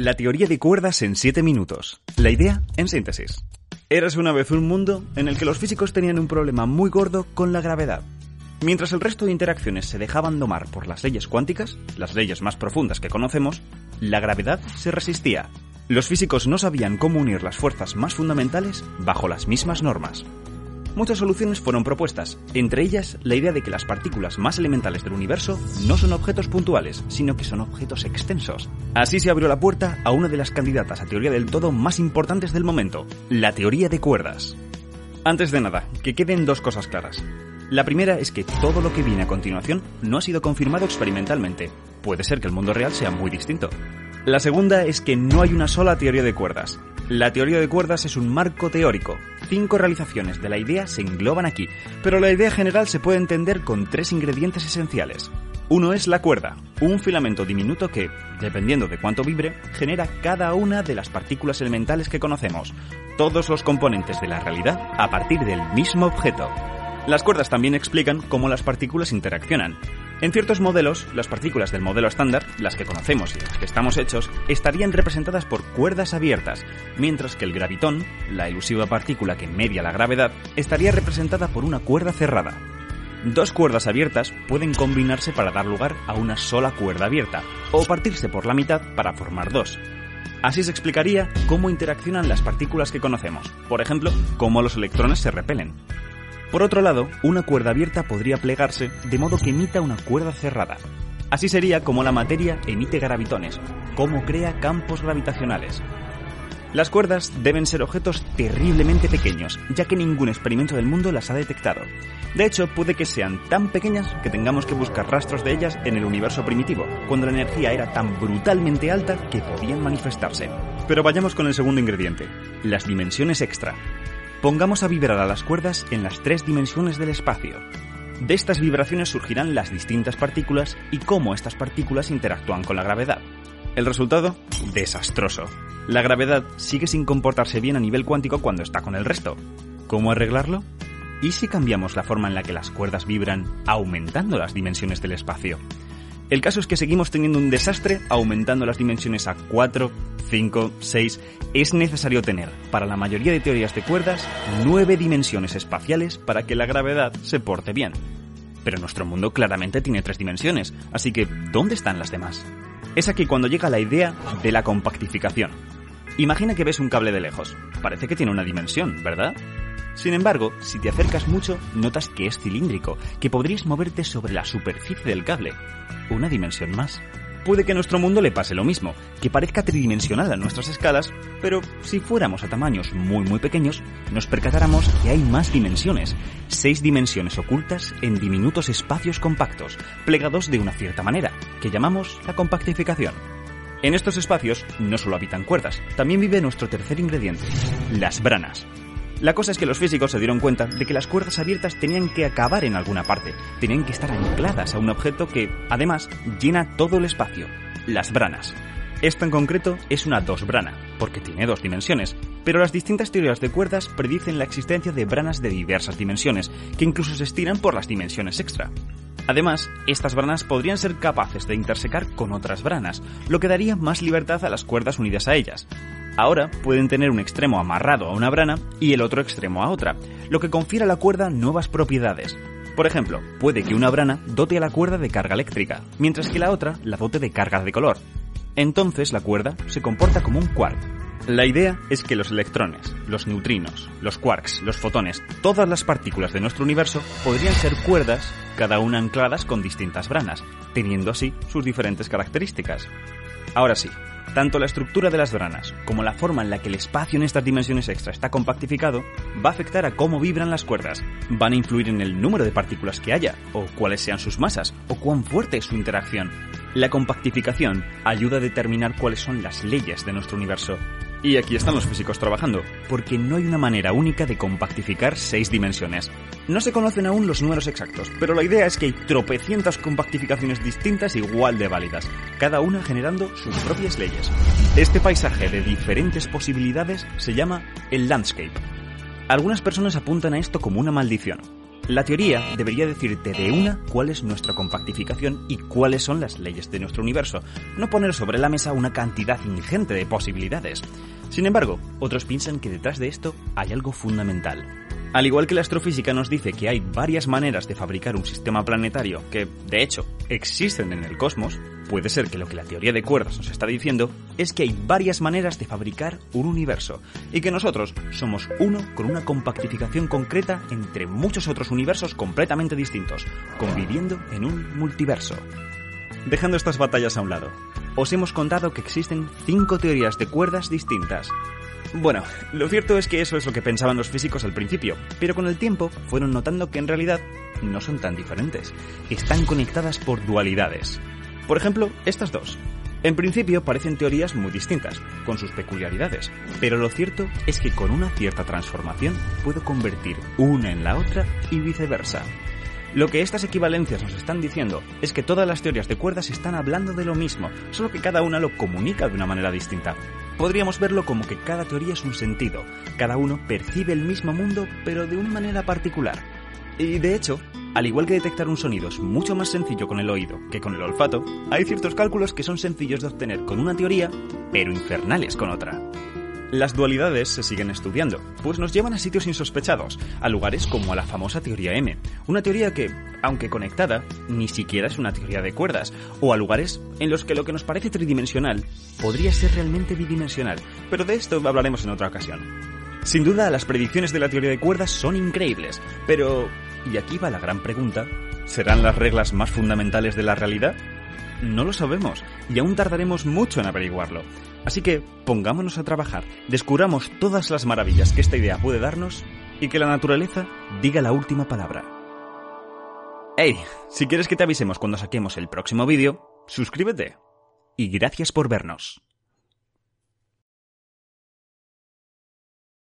La teoría de cuerdas en 7 minutos. La idea en síntesis. Eras una vez un mundo en el que los físicos tenían un problema muy gordo con la gravedad. Mientras el resto de interacciones se dejaban domar por las leyes cuánticas, las leyes más profundas que conocemos, la gravedad se resistía. Los físicos no sabían cómo unir las fuerzas más fundamentales bajo las mismas normas. Muchas soluciones fueron propuestas, entre ellas la idea de que las partículas más elementales del universo no son objetos puntuales, sino que son objetos extensos. Así se abrió la puerta a una de las candidatas a teoría del todo más importantes del momento, la teoría de cuerdas. Antes de nada, que queden dos cosas claras. La primera es que todo lo que viene a continuación no ha sido confirmado experimentalmente. Puede ser que el mundo real sea muy distinto. La segunda es que no hay una sola teoría de cuerdas. La teoría de cuerdas es un marco teórico. Cinco realizaciones de la idea se engloban aquí, pero la idea general se puede entender con tres ingredientes esenciales. Uno es la cuerda, un filamento diminuto que, dependiendo de cuánto vibre, genera cada una de las partículas elementales que conocemos, todos los componentes de la realidad a partir del mismo objeto. Las cuerdas también explican cómo las partículas interaccionan. En ciertos modelos, las partículas del modelo estándar, las que conocemos y las que estamos hechos, estarían representadas por cuerdas abiertas, mientras que el gravitón, la elusiva partícula que media la gravedad, estaría representada por una cuerda cerrada. Dos cuerdas abiertas pueden combinarse para dar lugar a una sola cuerda abierta, o partirse por la mitad para formar dos. Así se explicaría cómo interaccionan las partículas que conocemos, por ejemplo, cómo los electrones se repelen. Por otro lado, una cuerda abierta podría plegarse de modo que emita una cuerda cerrada. Así sería como la materia emite gravitones, como crea campos gravitacionales. Las cuerdas deben ser objetos terriblemente pequeños, ya que ningún experimento del mundo las ha detectado. De hecho, puede que sean tan pequeñas que tengamos que buscar rastros de ellas en el universo primitivo, cuando la energía era tan brutalmente alta que podían manifestarse. Pero vayamos con el segundo ingrediente, las dimensiones extra. Pongamos a vibrar a las cuerdas en las tres dimensiones del espacio. De estas vibraciones surgirán las distintas partículas y cómo estas partículas interactúan con la gravedad. El resultado, desastroso. La gravedad sigue sin comportarse bien a nivel cuántico cuando está con el resto. ¿Cómo arreglarlo? ¿Y si cambiamos la forma en la que las cuerdas vibran, aumentando las dimensiones del espacio? El caso es que seguimos teniendo un desastre aumentando las dimensiones a 4, 5, 6. Es necesario tener, para la mayoría de teorías de cuerdas, 9 dimensiones espaciales para que la gravedad se porte bien. Pero nuestro mundo claramente tiene 3 dimensiones, así que ¿dónde están las demás? Es aquí cuando llega la idea de la compactificación. Imagina que ves un cable de lejos. Parece que tiene una dimensión, ¿verdad? Sin embargo, si te acercas mucho, notas que es cilíndrico, que podrías moverte sobre la superficie del cable. Una dimensión más. Puede que a nuestro mundo le pase lo mismo, que parezca tridimensional a nuestras escalas, pero si fuéramos a tamaños muy muy pequeños, nos percatáramos que hay más dimensiones, seis dimensiones ocultas en diminutos espacios compactos, plegados de una cierta manera, que llamamos la compactificación. En estos espacios no solo habitan cuerdas, también vive nuestro tercer ingrediente, las branas. La cosa es que los físicos se dieron cuenta de que las cuerdas abiertas tenían que acabar en alguna parte, tenían que estar ancladas a un objeto que, además, llena todo el espacio, las branas. Esto en concreto es una dos-brana, porque tiene dos dimensiones, pero las distintas teorías de cuerdas predicen la existencia de branas de diversas dimensiones, que incluso se estiran por las dimensiones extra. Además, estas branas podrían ser capaces de intersecar con otras branas, lo que daría más libertad a las cuerdas unidas a ellas. Ahora pueden tener un extremo amarrado a una brana y el otro extremo a otra, lo que confiere a la cuerda nuevas propiedades. Por ejemplo, puede que una brana dote a la cuerda de carga eléctrica, mientras que la otra la dote de carga de color. Entonces la cuerda se comporta como un quark. La idea es que los electrones, los neutrinos, los quarks, los fotones, todas las partículas de nuestro universo podrían ser cuerdas, cada una ancladas con distintas branas, teniendo así sus diferentes características. Ahora sí, tanto la estructura de las branas como la forma en la que el espacio en estas dimensiones extra está compactificado va a afectar a cómo vibran las cuerdas, van a influir en el número de partículas que haya, o cuáles sean sus masas, o cuán fuerte es su interacción. La compactificación ayuda a determinar cuáles son las leyes de nuestro universo. Y aquí están los físicos trabajando, porque no hay una manera única de compactificar seis dimensiones. No se conocen aún los números exactos, pero la idea es que hay tropecientas compactificaciones distintas igual de válidas, cada una generando sus propias leyes. Este paisaje de diferentes posibilidades se llama el landscape. Algunas personas apuntan a esto como una maldición, La teoría debería decirte de una cuál es nuestra compactificación y cuáles son las leyes de nuestro universo, no poner sobre la mesa una cantidad ingente de posibilidades. Sin embargo, otros piensan que detrás de esto hay algo fundamental. Al igual que la astrofísica nos dice que hay varias maneras de fabricar un sistema planetario que, de hecho, existen en el cosmos, puede ser que lo que la teoría de cuerdas nos está diciendo es que hay varias maneras de fabricar un universo y que nosotros somos uno con una compactificación concreta entre muchos otros universos completamente distintos, conviviendo en un multiverso. Dejando estas batallas a un lado, os hemos contado que existen cinco teorías de cuerdas distintas, bueno, lo cierto es que eso es lo que pensaban los físicos al principio, pero con el tiempo fueron notando que en realidad no son tan diferentes. Están conectadas por dualidades. Por ejemplo, estas dos. En principio parecen teorías muy distintas, con sus peculiaridades, pero lo cierto es que con una cierta transformación puedo convertir una en la otra y viceversa. Lo que estas equivalencias nos están diciendo es que todas las teorías de cuerdas están hablando de lo mismo, solo que cada una lo comunica de una manera distinta. Podríamos verlo como que cada teoría es un sentido, cada uno percibe el mismo mundo pero de una manera particular. Y de hecho, al igual que detectar un sonido es mucho más sencillo con el oído que con el olfato, hay ciertos cálculos que son sencillos de obtener con una teoría, pero infernales con otra. Las dualidades se siguen estudiando, pues nos llevan a sitios insospechados, a lugares como a la famosa teoría M, una teoría que, aunque conectada, ni siquiera es una teoría de cuerdas, o a lugares en los que lo que nos parece tridimensional podría ser realmente bidimensional, pero de esto hablaremos en otra ocasión. Sin duda, las predicciones de la teoría de cuerdas son increíbles, pero... Y aquí va la gran pregunta, ¿serán las reglas más fundamentales de la realidad? No lo sabemos, y aún tardaremos mucho en averiguarlo. Así que pongámonos a trabajar, descubramos todas las maravillas que esta idea puede darnos y que la naturaleza diga la última palabra. Hey, si quieres que te avisemos cuando saquemos el próximo vídeo, suscríbete. Y gracias por vernos.